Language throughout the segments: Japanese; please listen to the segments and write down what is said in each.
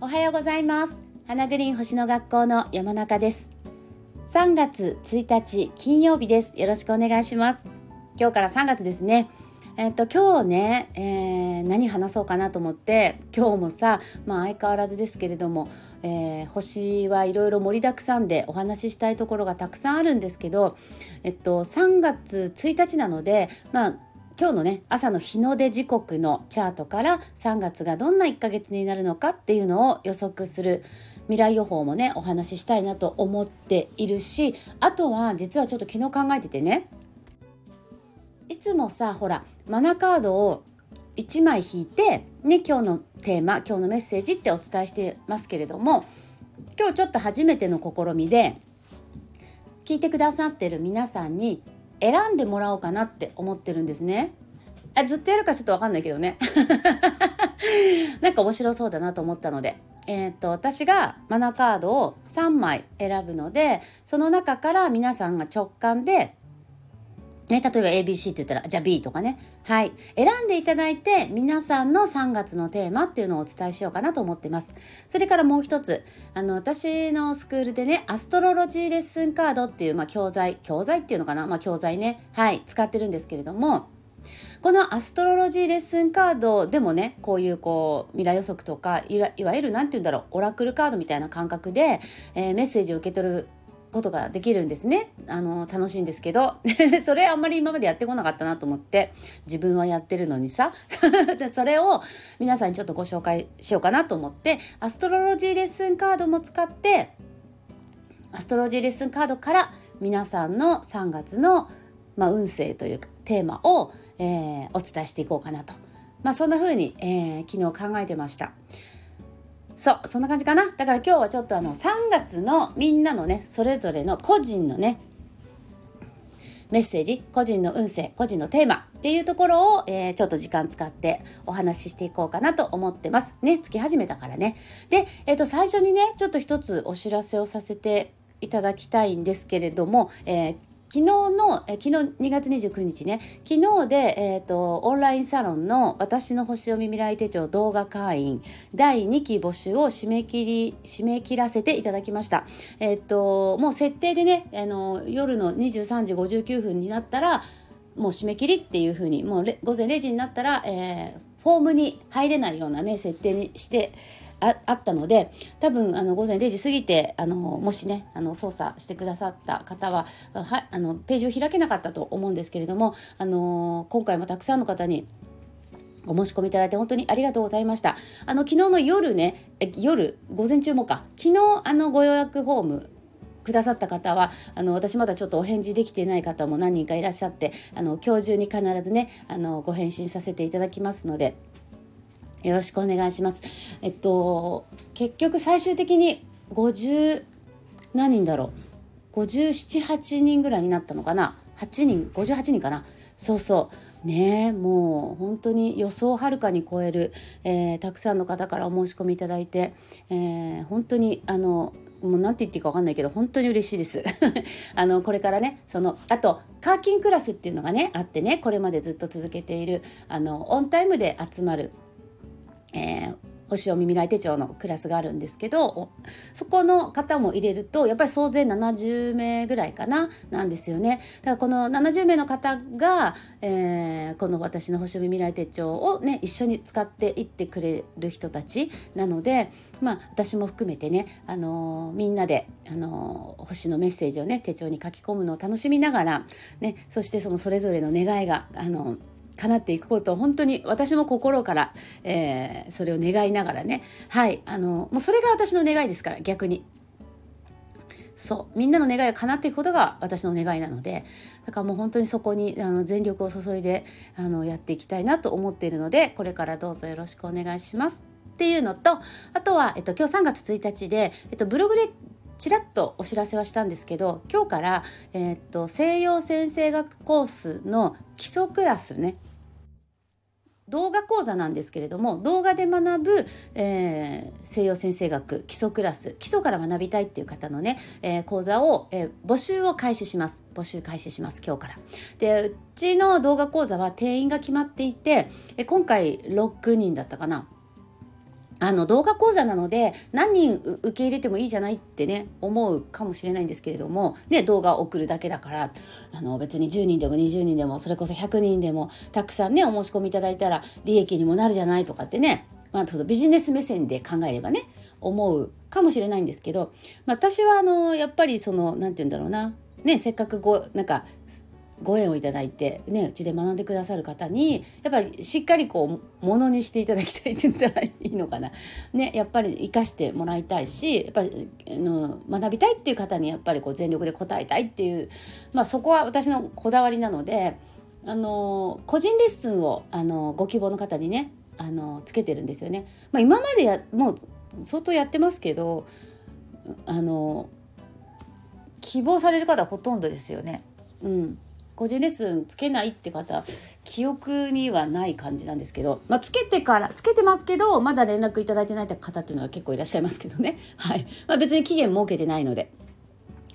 おはようございます。花グリーン星の学校の山中です。3月1日金曜日です。よろしくお願いします。今日から3月ですね。えっと今日ね、えー、何話そうかなと思って今日もさ、まあ、相変わらずですけれども、えー、星はいろいろ盛りだくさんでお話ししたいところがたくさんあるんですけど、えっと、3月1日なので、まあ、今日のね朝の日の出時刻のチャートから3月がどんな1ヶ月になるのかっていうのを予測する未来予報もねお話ししたいなと思っているしあとは実はちょっと昨日考えててねいつもさほらマナカードを1枚引いて、ね、今日のテーマ今日のメッセージってお伝えしてますけれども今日ちょっと初めての試みで聞いてくださってる皆さんに選んでもらおうかなって思ってるんですね。あずっとやるかちょっとわかんないけどね なんか面白そうだなと思ったので、えー、っと私がマナカードを3枚選ぶのでその中から皆さんが直感でね、例えば ABC って言ったら、じゃあ B とかね。はい。選んでいただいて、皆さんの3月のテーマっていうのをお伝えしようかなと思ってます。それからもう一つ、あの、私のスクールでね、アストロロジーレッスンカードっていう、まあ、教材、教材っていうのかな？まあ、教材ね。はい。使ってるんですけれども、このアストロロジーレッスンカードでもねこういうこう未来予測とかいわゆる何て言うんだろうオラクルカードみたいな感覚で、えー、メッセージを受け取ることができるんですね。あの楽しいんですけど。それあんまり今までやってこなかったなと思って。自分はやってるのにさ。それを皆さんにちょっとご紹介しようかなと思って。アストロロジーレッスンカードも使ってアストロロジーレッスンカードから皆さんの3月の、まあ、運勢というかテーマを、えー、お伝えしていこうかなと、まあ、そんな風に、えー、昨日考えてました。そうそんな感じかな。だから今日はちょっとあの3月のみんなのねそれぞれの個人のねメッセージ個人の運勢個人のテーマっていうところを、えー、ちょっと時間使ってお話ししていこうかなと思ってます。ね月始めたからね。で、えー、と最初にねちょっと一つお知らせをさせていただきたいんですけれども、えー、昨日の、え昨日2月29日ね昨日で、えーと、オンラインサロンの「私の星読み未来手帳動画会員」第2期募集を締め切り締め切らせていただきました。えっ、ー、ともう設定でねあの夜の23時59分になったらもう締め切りっていう風にもう午前0時になったら、えー、フォームに入れないようなね設定にしてああったので多分あの午前0時過ぎてあのもしねあの操作してくださった方ははあのページを開けなかったと思うんですけれどもあの今回もたくさんの方にお申し込みいただいて本当にありがとうございました。あの昨日の夜ね夜午前中もか昨日あのご予約フォームくださった方はあの私まだちょっとお返事できていない方も何人かいらっしゃってあの今日中に必ずねあのご返信させていただきますのでよろしくお願いします。えっと結局最終的に50何人だろう。578人ぐらいになったのかな。8人58人かな。そうそう。ねもう本当に予想をはるかに超える、えー、たくさんの方からお申し込みいただいて、えー、本当にあのもう何て言っていいか分かんないけど本当に嬉しいです。あのこれからねそのあとカーキンクラスっていうのがねあってねこれまでずっと続けているあのオンタイムで集まるえー、星読み未来手帳のクラスがあるんですけどそこの方も入れるとやっぱり総勢70名ぐらいかななんですよね。だからこの70名の方が、えー、この私の星読み未来手帳をね一緒に使っていってくれる人たちなのでまあ私も含めてね、あのー、みんなで、あのー、星のメッセージをね手帳に書き込むのを楽しみながら、ね、そしてそのそれぞれの願いが、あのー叶っていくことを本当に私も心から、えー、それを願いながらね。はいあのもうそれが私の願いですから逆に。そうみんなの願いが叶っていくことが私の願いなのでだからもう本当にそこにあの全力を注いであのやっていきたいなと思っているのでこれからどうぞよろしくお願いしますっていうのとあとは、えっと、今日3月1日で、えっと、ブログでちらっとお知らせはしたんですけど今日から、えー、っと西洋先生学コースの基礎クラスね動画講座なんですけれども動画で学ぶ、えー、西洋先生学基礎クラス基礎から学びたいっていう方のね、えー、講座を、えー、募集を開始します募集開始します今日から。でうちの動画講座は定員が決まっていて、え今回6人だったかなあの動画講座なので何人受け入れてもいいじゃないってね思うかもしれないんですけれども、ね、動画を送るだけだからあの別に10人でも20人でもそれこそ100人でもたくさんねお申し込みいただいたら利益にもなるじゃないとかってね、まあ、そのビジネス目線で考えればね思うかもしれないんですけど、まあ、私はあのやっぱりその何て言うんだろうなね、せっかくごなんかご縁をいただいてねうちで学んでくださる方にやっぱりしっかりこうものにしていただきたいって言ったらいいのかなねやっぱり生かしてもらいたいしやっぱりの学びたいっていう方にやっぱりこう全力で応えたいっていうまあそこは私のこだわりなのであの個人レッスンをあのご希望の方にねあのつけてるんですよね。まあ、今までやもう相当やってますけどあの希望される方はほとんどですよね。うん、個人レッスンつけないって方記憶にはない感じなんですけど、まあ、つけてからつけてますけどまだ連絡いただいてない方っていうのは結構いらっしゃいますけどね、はい。まあ、別に期限設けてないので。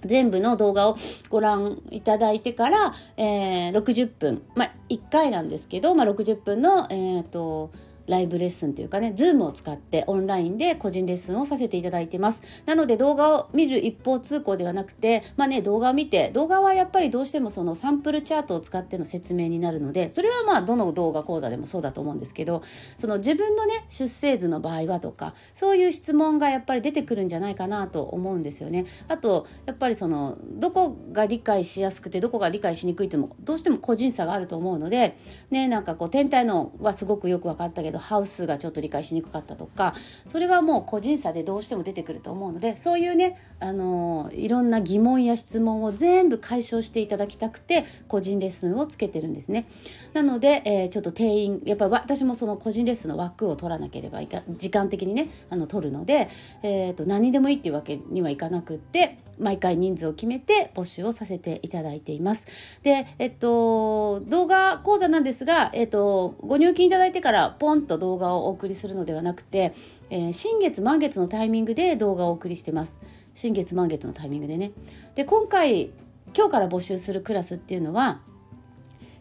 全部の動画をご覧いただいてから、えー、60分、まあ、1回なんですけど、まあ、60分の、えーとライブレッスンというかね Zoom を使ってオンラインで個人レッスンをさせていただいてます。なので動画を見る一方通行ではなくてまあね動画を見て動画はやっぱりどうしてもそのサンプルチャートを使っての説明になるのでそれはまあどの動画講座でもそうだと思うんですけどその自分のね出生図の場合はとかそういう質問がやっぱり出てくるんじゃないかなと思うんですよね。あとやっぱりそのどこが理解しやすくてどこが理解しにくいってもどうしても個人差があると思うのでねなんかこう天体のはすごくよく分かったけどハウスがちょっと理解しにくかったとかそれはもう個人差でどうしても出てくると思うのでそういうねあのいろんな疑問や質問を全部解消していただきたくて個人レッスンをつけてるんですね。なので、えー、ちょっと定員やっぱり私もその個人レッスンの枠を取らなければいか時間的にねあの取るので、えーと、何でもいいっていうわけにはいかなくって毎回人数を決めて募集をさせていただいています。で、えっと、動画講座なんですが、えっと、ご入金いただいてからポンと動画をお送りするのではなくて、えー、新月満月のタイミングで動画をお送りしてます。新月満月のタイミングでね。で今回今日から募集するクラスっていうのは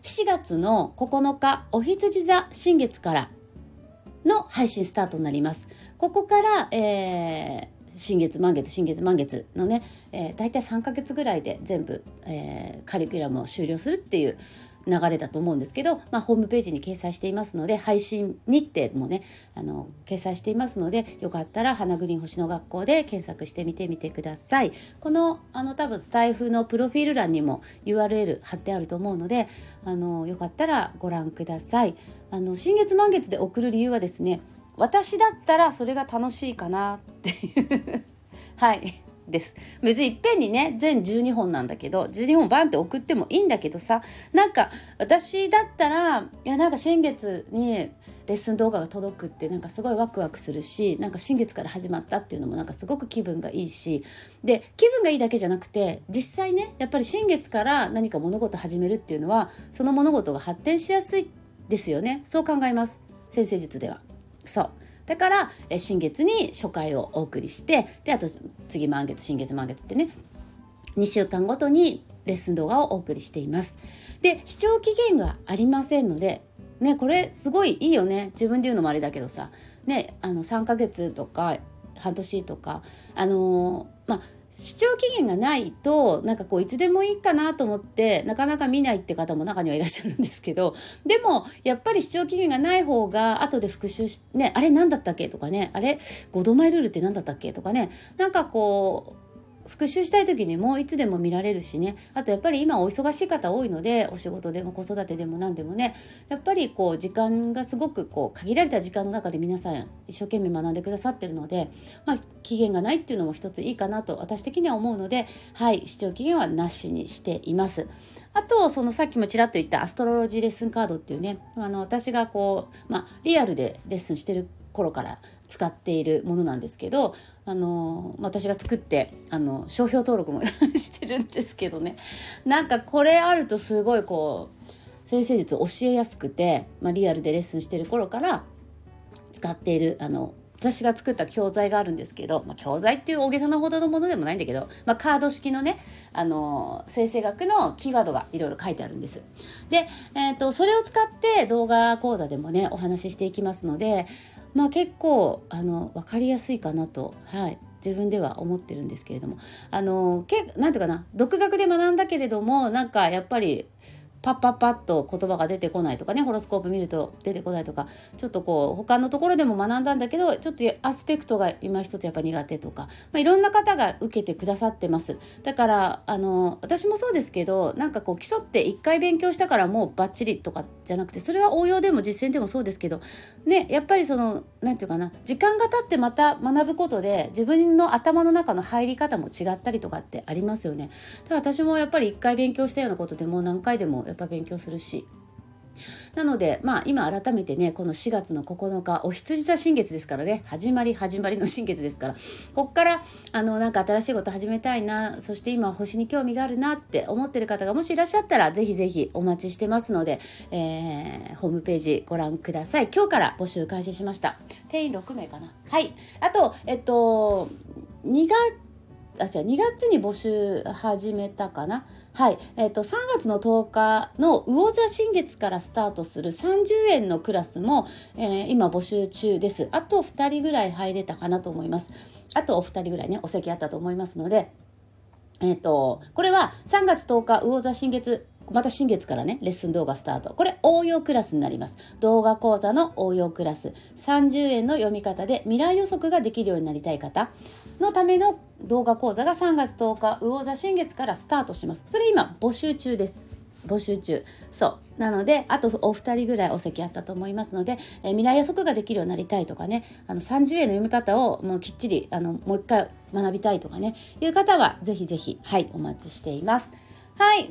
4月の9日お羊座新月からの配信スタートになります。ここから、えー、新月満月新月満月のね、えー、大体3ヶ月ぐらいで全部、えー、カリキュラムを終了するっていう流れだと思うんですけど、まあ、ホームページに掲載していますので配信日程もねあの掲載していますのでよかったら花グリーン星の学校で検索してみてみてください。このあの多分スタイフのプロフィール欄にも URL 貼ってあると思うのであのよかったらご覧ください。あの新月満月で送る理由はですね私だったらそれが楽しいかなっていう。はい。です。別にいっぺんにね全12本なんだけど12本バンって送ってもいいんだけどさなんか私だったらいやなんか新月にレッスン動画が届くってなんかすごいワクワクするしなんか新月から始まったっていうのもなんかすごく気分がいいしで気分がいいだけじゃなくて実際ねやっぱり新月から何か物事始めるっていうのはその物事が発展しやすいですよね。そう考えます。先生術では。そう。だから新月に初回をお送りしてであと次満月新月満月ってね2週間ごとにレッスン動画をお送りしています。で視聴期限がありませんのでねこれすごいいいよね自分で言うのもあれだけどさねあの3ヶ月とか半年とかあのー、まあ視聴期限がないとなんかこういつでもいいかなと思ってなかなか見ないって方も中にはいらっしゃるんですけどでもやっぱり視聴期限がない方が後で復習しねあれ何だったっけとかねあれ？5度前ルールって何だったっけとかねなんかこう復習したい時にもういつでも見られるしね。あとやっぱり今お忙しい方多いのでお仕事でも子育てでも何でもね。やっぱりこう時間がすごくこう限られた時間の中で皆さん一生懸命学んでくださってるので、まあ、期限がないっていうのも一ついいかなと私的には思うのではい視聴期限はなしにしています。あとそのさっきもちらっと言ったアストロロジーレッスンカードっていうね。あの私がこう、まあ、リアルでレッスンしてる頃から使っているものなんですけどあの私が作ってあの商標登録も してるんですけどねなんかこれあるとすごいこう先生術を教えやすくて、まあ、リアルでレッスンしてる頃から使っているあの私が作った教材があるんですけど、まあ、教材っていう大げさなほどのものでもないんだけど、まあ、カード式のね、あの生成学のキーワードがいろいろ書いてあるんです。で、えーと、それを使って動画講座でもねお話ししていきますので、まあ、結構あの分かりやすいかなと、はい、自分では思ってるんですけれども。あのけなんていうかな独学で学んだけれどもなんかやっぱりパッパッパッと言葉が出てこないとかねホロスコープ見ると出てこないとかちょっとこう他のところでも学んだんだけどちょっとアスペクトが今一つやっぱ苦手とか、まあ、いろんな方が受けてくださってますだからあの私もそうですけどなんかこう基礎って一回勉強したからもうバッチリとかじゃなくてそれは応用でも実践でもそうですけどねやっぱりその何て言うかな時間が経ってまた学ぶことで自分の頭の中の入り方も違ったりとかってありますよね。だから私もやっぱり一回勉強したようなことでも何回でもやっぱ勉強するし。なのでまあ今改めてねこの4月の9日お羊座新月ですからね。始まり始まりの新月ですから。こっからあのなんか新しいこと始めたいな。そして今星に興味があるなって思ってる方がもしいらっしゃったら是非是非お待ちしてますので、えー、ホームページご覧ください。今日から募集開始しました。定員6名かな。はい。あとえっと2月あじゃあ2月に募集始めたかな。はい、えーと、3月の10日の魚座新月からスタートする30円のクラスも、えー、今募集中です。あと2人ぐらい入れたかなと思います。あとお二人ぐらいね、お席あったと思いますので、えっ、と、これは3月10日魚座新月また新月からね、レッスン動画スタート。これ応用クラスになります。動画講座の応用クラス。30円の読み方で未来予測ができるようになりたい方のための動画講座が3月10日、魚座新月からスタートします。それ今募集中です。募集中そうなのであとお二人ぐらいお席あったと思いますので、えー、未来予測ができるようになりたいとかねあの30円の読み方をもうきっちりあのもう一回学びたいとかねいう方はぜひぜひはいお待ちしていますはい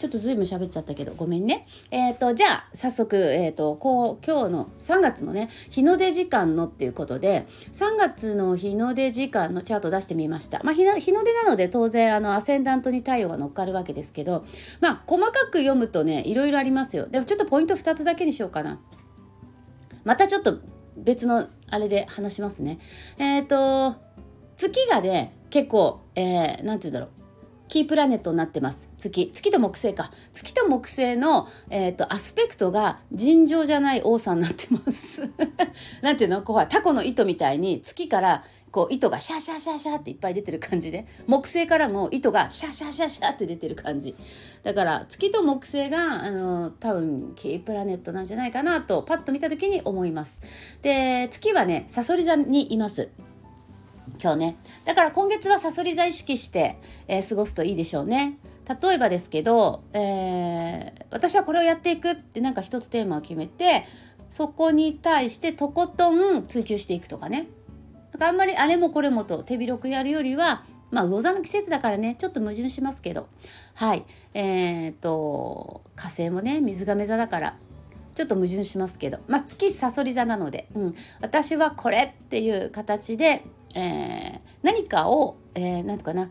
ちょっとずいぶん喋っちゃったけど、ごめんね。えっ、ー、と、じゃあ、早速、えっ、ー、と、こう、今日の3月のね、日の出時間のっていうことで、3月の日の出時間のチャート出してみました。まあ、日の日の出なので、当然、あの、アセンダントに太陽が乗っかるわけですけど、まあ、細かく読むとね、いろいろありますよ。でも、ちょっとポイント2つだけにしようかな。またちょっと別のあれで話しますね。えっ、ー、と、月がね、結構、えー、なんて言うんだろう。キープラネットになってます。月。月と木星か。月と木星の、えーと、アスペクトが尋常じゃない多さになってます。なんていうの？こうタコの糸みたいに月からこう糸がシャシャシャシャっていっぱい出てる感じで。木星からも糸がシャシャシャシャって出てる感じ。だから月と木星があの多分キープラネットなんじゃないかなとパッと見た時に思います。で月はねさそり座にいます。今日ね。だから今月はさそり座意識して、えー、過ごすといいでしょうね。例えばですけど、えー、私はこれをやっていくってなんか一つテーマを決めてそこに対してとことん追求していくとかね。だからあんまりあれもこれもと手広くやるよりはまあ魚座の季節だからね。ちょっと矛盾しますけど。はい。えー、っと火星もね水亀座だからちょっと矛盾しますけど。まあ月さそり座なので、うん、私はこれっていう形でえー、何かを、えー、なんとかな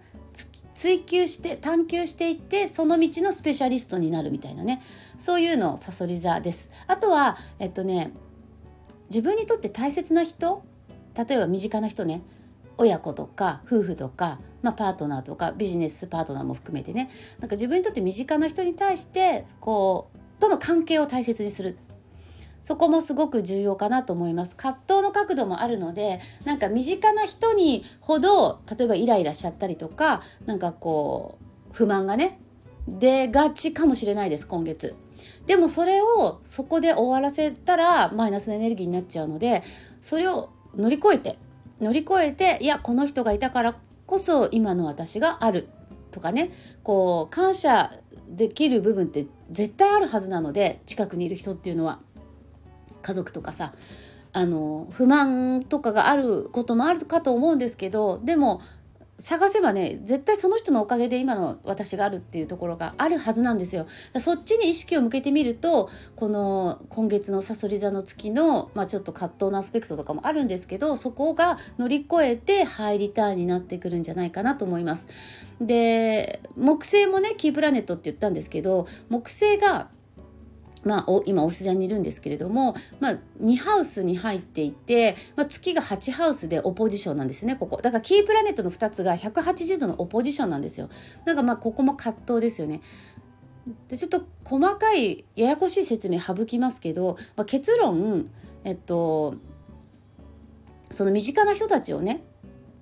追求して探求していってその道のスペシャリストになるみたいなね。そういうのさそり座です。あとはえっとね自分にとって大切な人例えば身近な人ね。親子とか夫婦とか、まあ、パートナーとかビジネスパートナーも含めてね。なんか自分にとって身近な人に対してこうとの関係を大切にするそこもすごく重要かなと思います。葛藤の角度もあるのでなんか身近な人にほど例えばイライラしちゃったりとかなんかこう不満がね出がちかもしれないです今月。でもそれをそこで終わらせたらマイナスのエネルギーになっちゃうのでそれを乗り越えて乗り越えていやこの人がいたからこそ今の私があるとかね。こう感謝できる部分って絶対あるはずなので近くにいる人っていうのは。家族とかさあの不満とかがあることもあるかと思うんですけどでも探せばね絶対その人のおかげで今の私があるっていうところがあるはずなんですよ。そっちに意識を向けてみるとこの今月のさそり座の月の、まあ、ちょっと葛藤のアスペクトとかもあるんですけどそこが乗り越えてハイリターンになってくるんじゃないかなと思います。で木星もねキープラネットって言ったんですけど木星がまあ、今オフィス座にいるんですけれども、まあ、2ハウスに入っていて、まあ、月が8ハウスでオポジションなんですよねここ。だからキープラネットの2つが180度のオポジションなんですよ。なんかまあここも葛藤ですよね。でちょっと細かいややこしい説明省きますけど、まあ、結論えっとその身近な人たちをね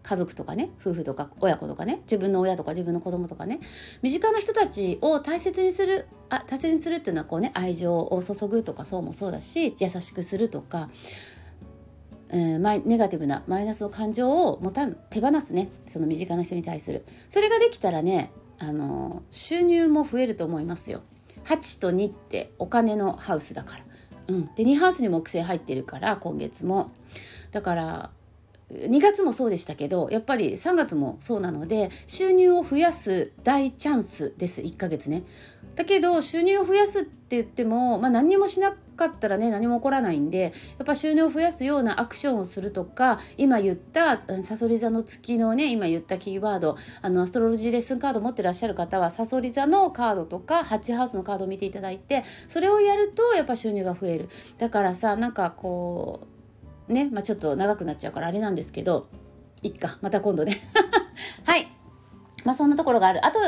家族とかね夫婦とか親子とかね自分の親とか自分の子供とかね身近な人たちを大切にするあ大切にするっていうのはこうね愛情を注ぐとかそうもそうだし優しくするとか、えー、ネガティブなマイナスの感情をもた手放すねその身近な人に対するそれができたらねあの収入も増えると思いますよ。8と2ってお金のハウスだから。うん、で2ハウスに木星入ってるから今月もだから2月もそうでしたけどやっぱり3月もそうなので収入を増やす大チャンスです1ヶ月ね。だけど収入を増やすって言っても、まあ、何もしなかったらね何も起こらないんでやっぱ収入を増やすようなアクションをするとか今言ったさそり座の月のね今言ったキーワードあのアストロロジーレッスンカード持ってらっしゃる方はさそり座のカードとかハチハウスのカードを見ていただいてそれをやるとやっぱ収入が増えるだからさなんかこうね、まあ、ちょっと長くなっちゃうからあれなんですけどいっかまた今度ね。はい。まあそんなところがある。あと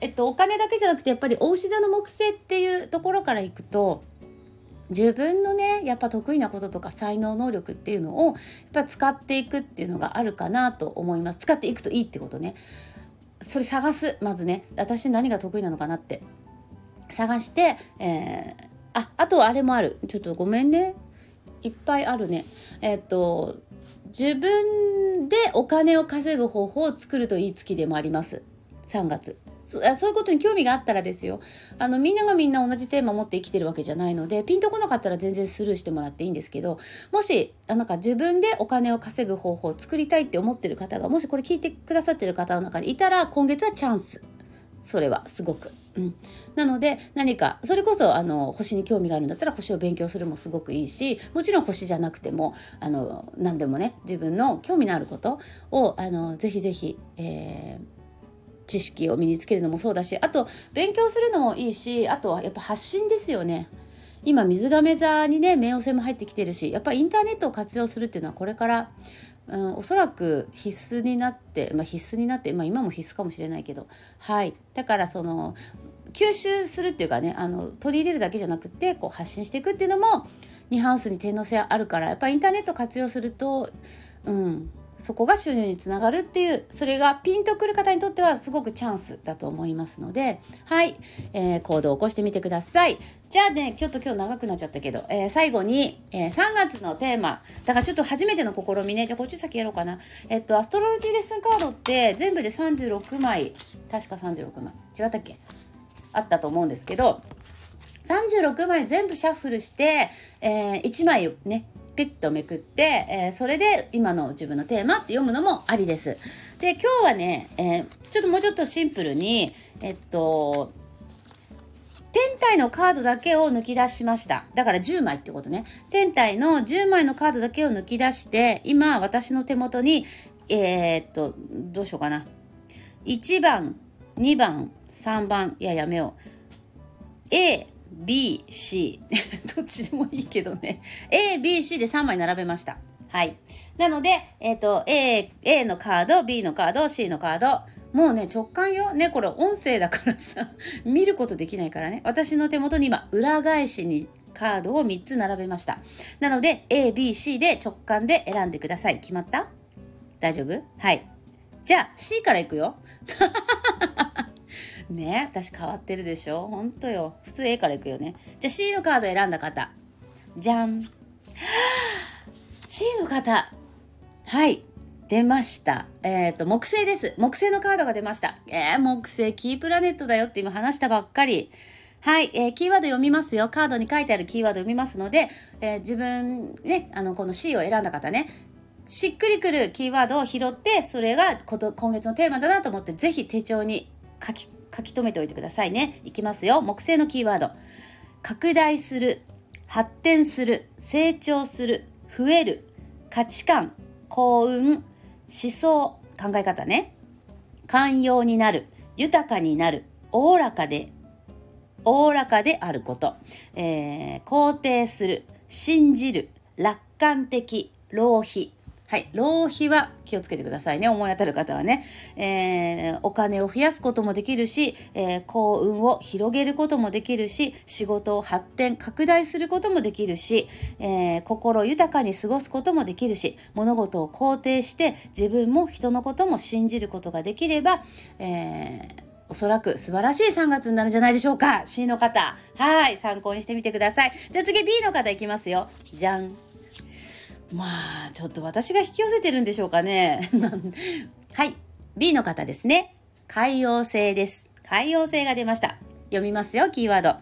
えっとお金だけじゃなくてやっぱりお牛座の木星っていうところからいくと自分のねやっぱ得意なこととか才能能力っていうのをやっぱ使っていくっていうのがあるかなと思います。使っていくといいってことね。それ探すまずね。私何が得意なのかなって。探して、えー、ああとあれもある。ちょっとごめんね。いっぱいあるね。えっと自分でお金を稼ぐ方法を作るといい月でもあります。3月そそういうことに興味があったらですよあのみんながみんな同じテーマを持って生きてるわけじゃないのでピンとこなかったら全然スルーしてもらっていいんですけどもしあなんか自分でお金を稼ぐ方法を作りたいって思ってる方がもしこれ聞いてくださってる方の中でいたら今月はチャンスそれはすごく。うん、なので何かそれこそあの星に興味があるんだったら星を勉強するもすごくいいしもちろん星じゃなくてもあの何でもね自分の興味のあることをあのぜひぜひ、えー、知識を身につけるのもそうだしあと勉強するのもいいしあとはやっぱ発信ですよね。今水亀座にね冥王星も入ってきてるしやっぱりインターネットを活用するっていうのはこれからうん、おそらく必須になって、まあ、必須になって、まあ、今も必須かもしれないけどはい。だからその吸収するっていうかねあの取り入れるだけじゃなくてこう発信していくっていうのもニハウスに天皇制あるからやっぱりインターネット活用すると、うん、そこが収入につながるっていうそれがピンとくる方にとってはすごくチャンスだと思いますのではい、えー、行動を起こしてみてください。じゃあねちょっと今日長くなっちゃったけど、えー、最後に、えー、3月のテーマ。だからちょっと初めての試みね。じゃあこっち先やろうかな。えっとアストロロジーレッスンカードって全部で36枚。確か36枚。違ったっけ？あったと思うんですけど36枚全部シャッフルして、えー、1枚ねピッとめくって、えー、それで今の自分のテーマって読むのもありです。で、今日はね、えー、ちょっともうちょっとシンプルに、えっと、天体のカードだけを抜き出しました。だから10枚ってことね。天体の10枚のカードだけを抜き出して、今私の手元に、えー、っと、どうしようかな。1番、2番、3番、いや、やめよう。A、B、C どっちでもいいけどね。A、B、C で3枚並べました。はい。なので、え、ー、と A, A のカード B のカード C のカード。もうね直感よ。ねこれ音声だからさ 見ることできないからね。私の手元に今裏返しにカードを3つ並べました。なので A、B、C で直感で選んでください。決まった？大丈夫？はい。じゃあ C からいくよ。ね私変わってるでしょ？ほんとよ普通 A からいくよねじゃあ C のカード選んだ方じゃん C の方はい出ました。えっ、ー、と、木星です。木星のカードが出ました。えー、木星キープラネットだよって今話したばっかり。はい、えー、キーワード読みますよ。カードに書いてあるキーワード読みますので、えー、自分ね、あの、この C を選んだ方ね、しっくりくるキーワードを拾って、それが今月のテーマだなと思って、ぜひ手帳に書き書き留めておいてくださいね。いきますよ。木星のキーワード。拡大する、発展する、成長する、増える、価値観、幸運、思想、考え方ね。寛容になる、豊かになる、おおらかで、おおらかであること、えー、肯定する信じる楽観的浪費はい。浪費は気をつけてくださいね。思い当たる方はね。えー、お金を増やすこともできるし、えー、幸運を広げることもできるし、仕事を発展、拡大することもできるし、えー、心豊かに過ごすこともできるし、物事を肯定して自分も人のことも信じることができれば、えー、おそらく素晴らしい3月になるんじゃないでしょうか。C の方。はい。参考にしてみてください。じゃあ次 B の方いきますよ。じゃん。まあちょっと私が引き寄せてるんでしょうかね。はい。B の方ですね。海洋性です。海洋性が出ました。読みますよキーワード。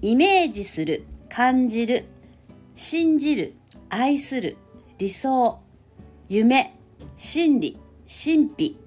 イメージする感じる信じる愛する理想夢真理神秘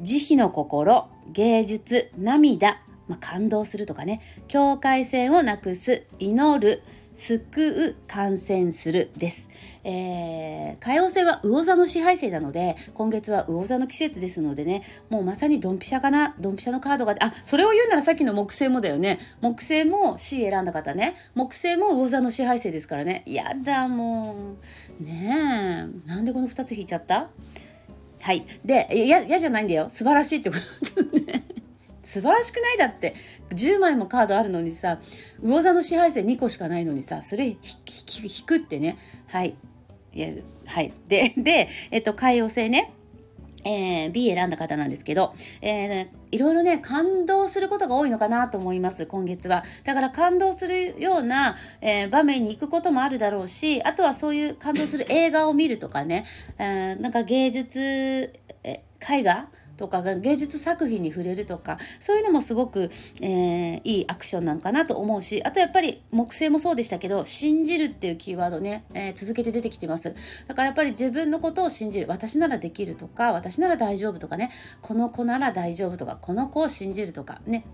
慈悲の心芸術涙、まあ、感動するとかね。境界線をなくす祈る救う感染するです。えー、海王星は魚座の支配星なので今月は魚座の季節ですのでねもうまさにドンピシャかなドンピシャのカードがあそれを言うならさっきの木星もだよね。木星も C 選んだ方ね。木星も魚座の支配星ですからね。やだもう。ねえ。なんでこの2つ引いちゃった？はい。で嫌じゃないんだよ。素晴らしいってことね。素晴らしくないだって。10枚もカードあるのにさ魚座の支配性2個しかないのにさそれ引くってね。はい。いやはい。で でえっと海王星ね。えー、B 選んだ方なんですけど、えー、いろいろね、感動することが多いのかなと思います、今月は。だから感動するような、えー、場面に行くこともあるだろうし、あとはそういう感動する映画を見るとかね、えー、なんか芸術、え絵画とか芸術作品に触れるとかそういうのもすごく、えー、いいアクションなのかなと思うしあとやっぱり木星もそうでしたけど信じるっていうキーワードね、えー、続けて出てきてます。だからやっぱり自分のことを信じる私ならできるとか私なら大丈夫とかねこの子なら大丈夫とかこの子を信じるとかね。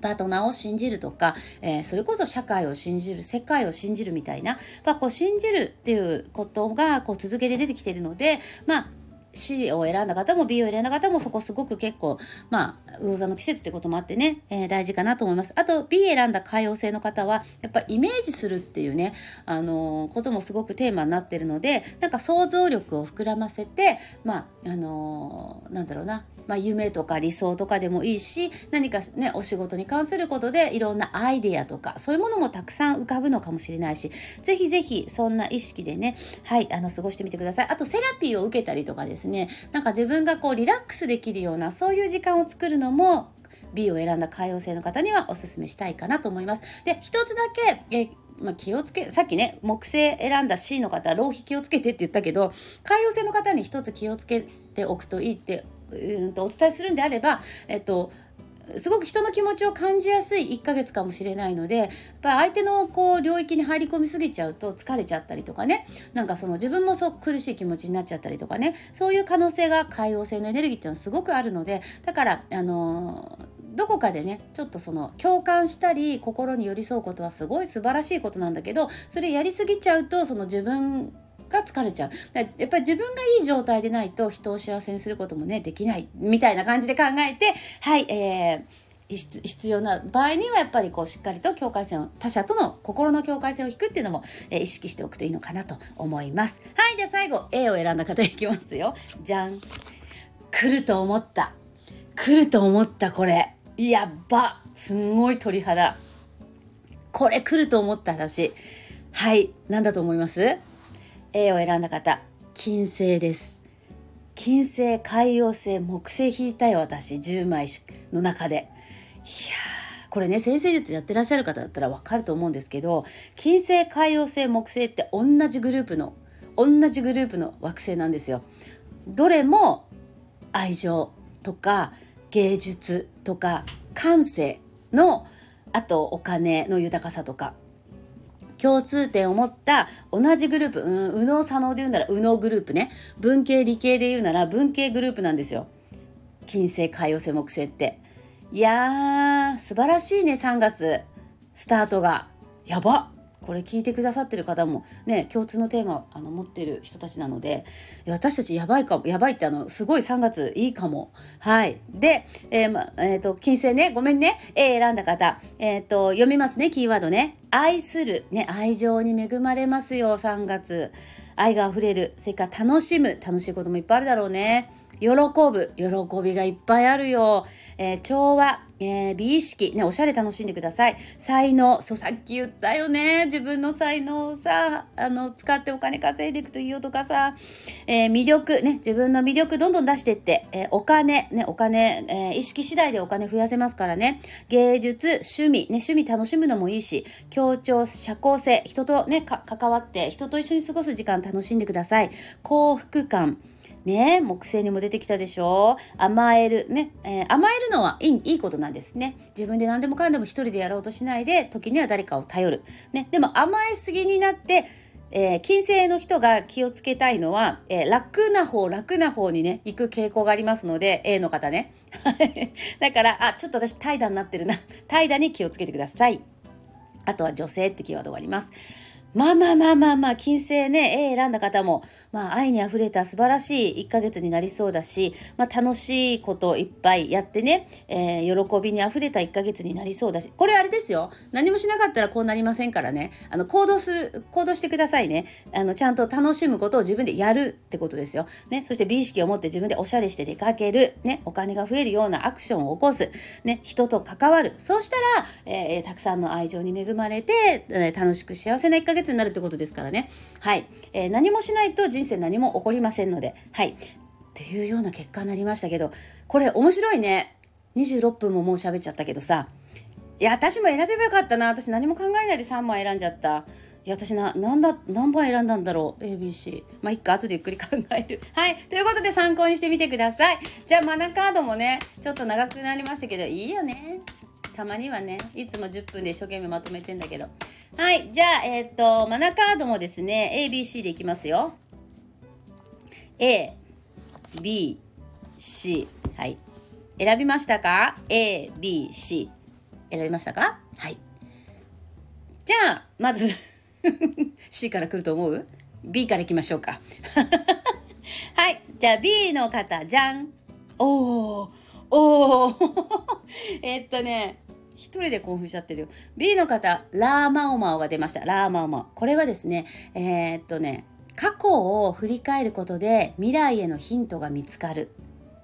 パートナーを信じるとか、えー、それこそ社会を信じる世界を信じるみたいな、まあ、こう信じるっていうことがこう続けて出てきてるのでまあ C を選んだ方も B を選んだ方もそこすごく結構まあ魚座の季節ってこともあってね、えー、大事かなと思います。あと B 選んだ海王星の方はやっぱイメージするっていうね、あのー、こともすごくテーマになってるのでなんか想像力を膨らませてまああのー、なんだろうなまあ、夢とか理想とかでもいいし何かねお仕事に関することでいろんなアイデアとかそういうものもたくさん浮かぶのかもしれないしぜひぜひそんな意識でねはいあの過ごしてみてくださいあとセラピーを受けたりとかですねなんか自分がこうリラックスできるようなそういう時間を作るのも B を選んだ海洋性の方にはおすすめしたいかなと思います。で一つだけえまあ、気をつけさっきね木星選んだ C の方浪費気をつけてって言ったけど海洋性の方に一つ気をつけておくといいってうんとお伝えするんであれば、えっと、すごく人の気持ちを感じやすい1ヶ月かもしれないのでやっぱ相手のこう領域に入り込みすぎちゃうと疲れちゃったりとかねなんかその自分もそう苦しい気持ちになっちゃったりとかねそういう可能性が海王星のエネルギーっていうのはすごくあるのでだからあのどこかでねちょっとその共感したり心に寄り添うことはすごい素晴らしいことなんだけどそれやりすぎちゃうとその自分が疲れちゃう。やっぱり自分がいい状態でないと人を幸せにすることもねできない。みたいな感じで考えてはいえー必要な場合にはやっぱりこうしっかりと境界線を他者との心の境界線を引くっていうのも、えー、意識しておくといいのかなと思います。はいじゃあ最後 A を選んだ方いきますよ。じゃん。来ると思った。来ると思ったこれ。やっば。すんごい鳥肌。これ来ると思った私。はい何だと思います？A を選んだ方金星です。金星海洋星木星引いたよ私。10枚の中で。いやこれね先生術やってらっしゃる方だったら分かると思うんですけど金星海洋星木星って同じグループの同じグループの惑星なんですよ。どれも愛情とか芸術とか感性のあとお金の豊かさとか。共通点を持った同じグループ、うん、右脳左脳で言うなら右脳グループね。文系理系で言うなら文系グループなんですよ。金星海洋星木星って。いやー素晴らしいね3月。スタートが。やば。これ聞いてくださってる方もね共通のテーマあの持ってる人たちなので。私たちやばいかも。やばいってあのすごい3月いいかも。はい。で、えーまえーと、金星ねごめんね。A 選んだ方、えーと、読みますねキーワードね。愛するね愛情に恵まれますよ3月。愛が溢れる。それから楽しむ。楽しいこともいっぱいあるだろうね。喜ぶ。喜びがいっぱいあるよ、えー、調和。えー、美意識、ね、おしゃれ楽しんでください。才能、そう、さっき言ったよね。自分の才能をさ、あの、使ってお金稼いでいくといいよとかさ、えー、魅力、ね、自分の魅力どんどん出していって、えー、お金、ね、お金、え意識次第でお金増やせますからね。芸術、趣味、ね、趣味楽しむのもいいし、協調、社交性、人とね、関わって、人と一緒に過ごす時間楽しんでください。幸福感、ね木星にも出てきたでしょ。甘えるね、えー、甘えるのはいいいいことなんですね。自分で何でもかんでも一人でやろうとしないで時には誰かを頼る、ね、でも甘えすぎになってえー、金星の人が気をつけたいのは、えー、楽な方楽な方にね行く傾向がありますので A の方ね。だからあちょっと私怠惰になってるな。怠惰に気をつけてください。あとは女性ってキーワードがあります。まあまあまあまあまあ、金星ね、A 選んだ方も、まあ愛に溢れた素晴らしい1ヶ月になりそうだし、まあ楽しいこといっぱいやってね、えー、喜びに溢れた1ヶ月になりそうだし、これあれですよ。何もしなかったらこうなりませんからね。あの、行動する、行動してくださいね。あの、ちゃんと楽しむことを自分でやるってことですよ。ね、そして美意識を持って自分でおしゃれして出かける。ね、お金が増えるようなアクションを起こす。ね、人と関わる。そうしたら、えー、たくさんの愛情に恵まれて、えー、楽しく幸せな1ヶ月になるってことですからね。はい。えー、何もしないと人生何も起こりませんので、はい。っていうような結果になりましたけど、これ面白いね。26分ももう喋っちゃったけどさ。いや、私も選べばよかったな。私何も考えないで3枚選んじゃった。いや、私な、なんだ、何番選んだんだろう ?ABC。まあ、いっか、後でゆっくり考える。はい。ということで参考にしてみてください。じゃあ、マナカードもね、ちょっと長くなりましたけど、いいよね。たまにはね、いつも10分で一生懸命まとめてんだけど。はい、じゃあ、えっ、と、マナカードもですね、A、B、C でいきますよ。A、B、C。はい。選びましたか ?A、B、C。選びましたか？はい。じゃあ、まず C から来ると思う ?B からいきましょうか。はい。じゃあ B の方、じゃん。おー。おー。えっとね、一人で興奮しちゃってるよ。B の方、ラーマオマオが出ました。ラーマオマオ。これはですね、えー、っとね、過去を振り返ることで未来へのヒントが見つかる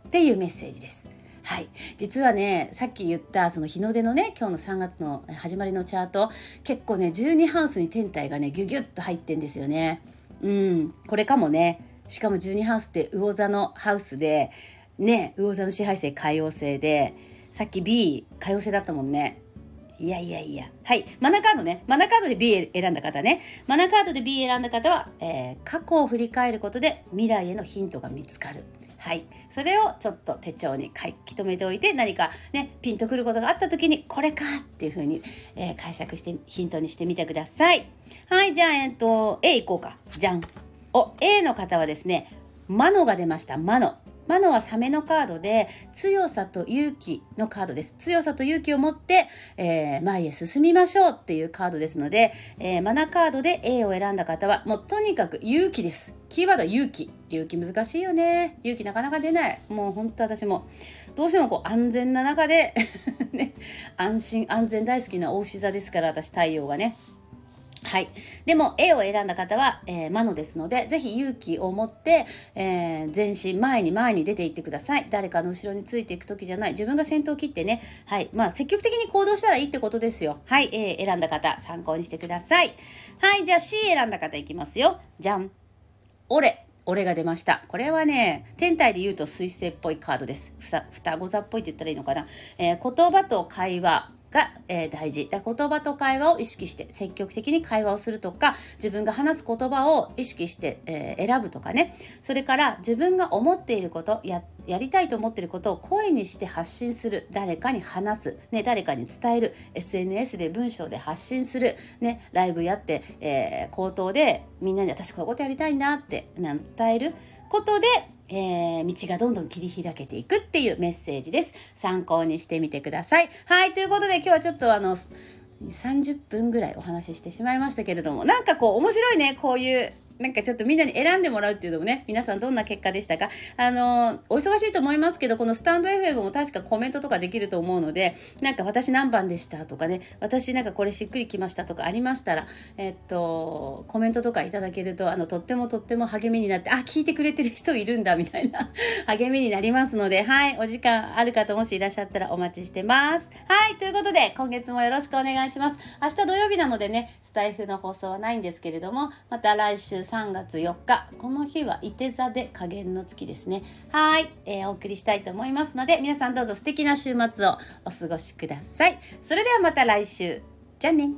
っていうメッセージです。はい。実はね、さっき言ったその日の出のね、今日の3月の始まりのチャート、結構ね、12ハウスに天体がね、ギュギュッと入ってんですよね。うん。これかもね。しかも12ハウスって魚座のハウスで、ね、魚座の支配性海王星で、さっき B 可用性だったもんねいやいやいやはいマナカードねマナカードで B 選んだ方ねマナカードで B 選んだ方は、えー、過去を振り返ることで未来へのヒントが見つかるはい。それをちょっと手帳に書き留めておいて、何かね、ピンとくることがあった時に、これかっていうふうに、えー、解釈して、ヒントにしてみてください。はい。じゃあ、えっと、A いこうか。じゃん。お、A の方はですね、マノが出ました。マノ。マノはサメのカードで強さと勇気のカードです。強さと勇気を持って、えー、前へ進みましょうっていうカードですので、えー、マナカードで A を選んだ方はもうとにかく勇気です。キーワードは勇気。勇気難しいよね。勇気なかなか出ない。もう本当私もどうしてもこう安全な中で ね、安心安全大好きな大牛座ですから私太陽がね。はい。でも、A を選んだ方は、えー、魔のですので、ぜひ勇気を持って、えー、前進、前に前に出ていってください。誰かの後ろについていく時じゃない。自分が先頭を切ってね、はい。まあ、積極的に行動したらいいってことですよ。はい。A 選んだ方、参考にしてください。はい。じゃあ C 選んだ方いきますよ。じゃん。俺。俺が出ました。これはね、天体で言うと水星っぽいカードです。ふさ、双子座っぽいって言ったらいいのかな。えー、言葉と会話。が、えー、大事。だ言葉と会話を意識して積極的に会話をするとか、自分が話す言葉を意識して、えー、選ぶとかね。それから自分が思っていること、や、やりたいと思っていることを声にして発信する。誰かに話す。ね、誰かに伝える。SNS で文章で発信する。ね、ライブやって、えー、口頭でみんなに私こういうことやりたいなって、伝えることで、えー、道がどんどん切り開けていくっていうメッセージです。参考にしてみてください。はい、ということで今日はちょっとあの、30分ぐらいお話ししてしまいましたけれどもなんかこう面白いねこういうなんかちょっとみんなに選んでもらうっていうのもね皆さんどんな結果でしたか？あのお忙しいと思いますけどこのスタンド FM も確かコメントとかできると思うのでなんか私何番でしたとかね私なんかこれしっくりきましたとかありましたらえっとコメントとかいただけるとあのとってもとっても励みになってあ聞いてくれてる人いるんだみたいな 励みになりますのではいお時間ある方もしいらっしゃったらお待ちしてます。はいということで今月もよろしくお願いします。明日土曜日なのでねスタイフの放送はないんですけれどもまた来週3月4日この日は伊手座で加減の月ですね。はい、えー、お送りしたいと思いますので皆さんどうぞ素敵な週末をお過ごしください。それではまた来週。じゃあね。